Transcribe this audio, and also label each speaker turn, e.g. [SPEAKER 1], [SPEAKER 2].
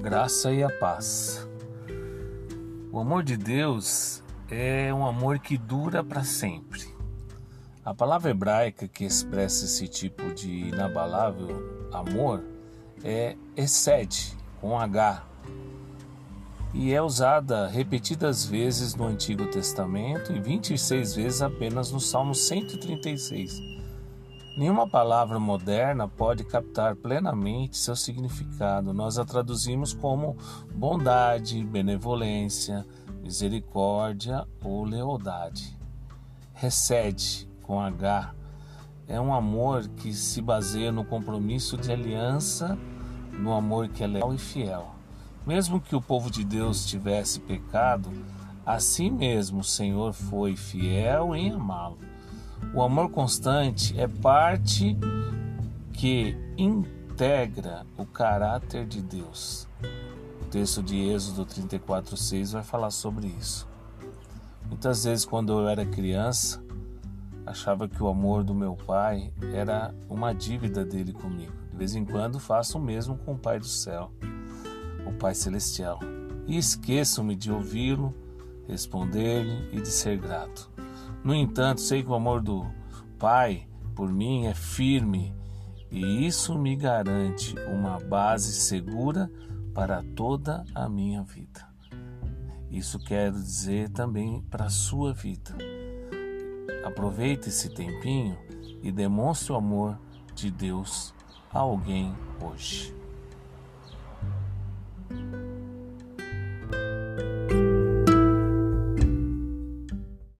[SPEAKER 1] graça e a paz. O amor de Deus é um amor que dura para sempre. A palavra hebraica que expressa esse tipo de inabalável amor é excede, com H, e é usada repetidas vezes no Antigo Testamento e 26 vezes apenas no Salmo 136. Nenhuma palavra moderna pode captar plenamente seu significado. Nós a traduzimos como bondade, benevolência, misericórdia ou lealdade. Recede com H é um amor que se baseia no compromisso de aliança, no amor que é leal e fiel. Mesmo que o povo de Deus tivesse pecado, assim mesmo o Senhor foi fiel em amá-lo o amor constante é parte que integra o caráter de Deus. O texto de Êxodo 34:6 vai falar sobre isso. Muitas vezes quando eu era criança, achava que o amor do meu pai era uma dívida dele comigo. De vez em quando faço o mesmo com o Pai do céu, o Pai celestial. E esqueço-me de ouvi-lo, responder-lhe e de ser grato. No entanto, sei que o amor do Pai por mim é firme e isso me garante uma base segura para toda a minha vida. Isso quero dizer também para a sua vida. Aproveite esse tempinho e demonstre o amor de Deus a alguém hoje.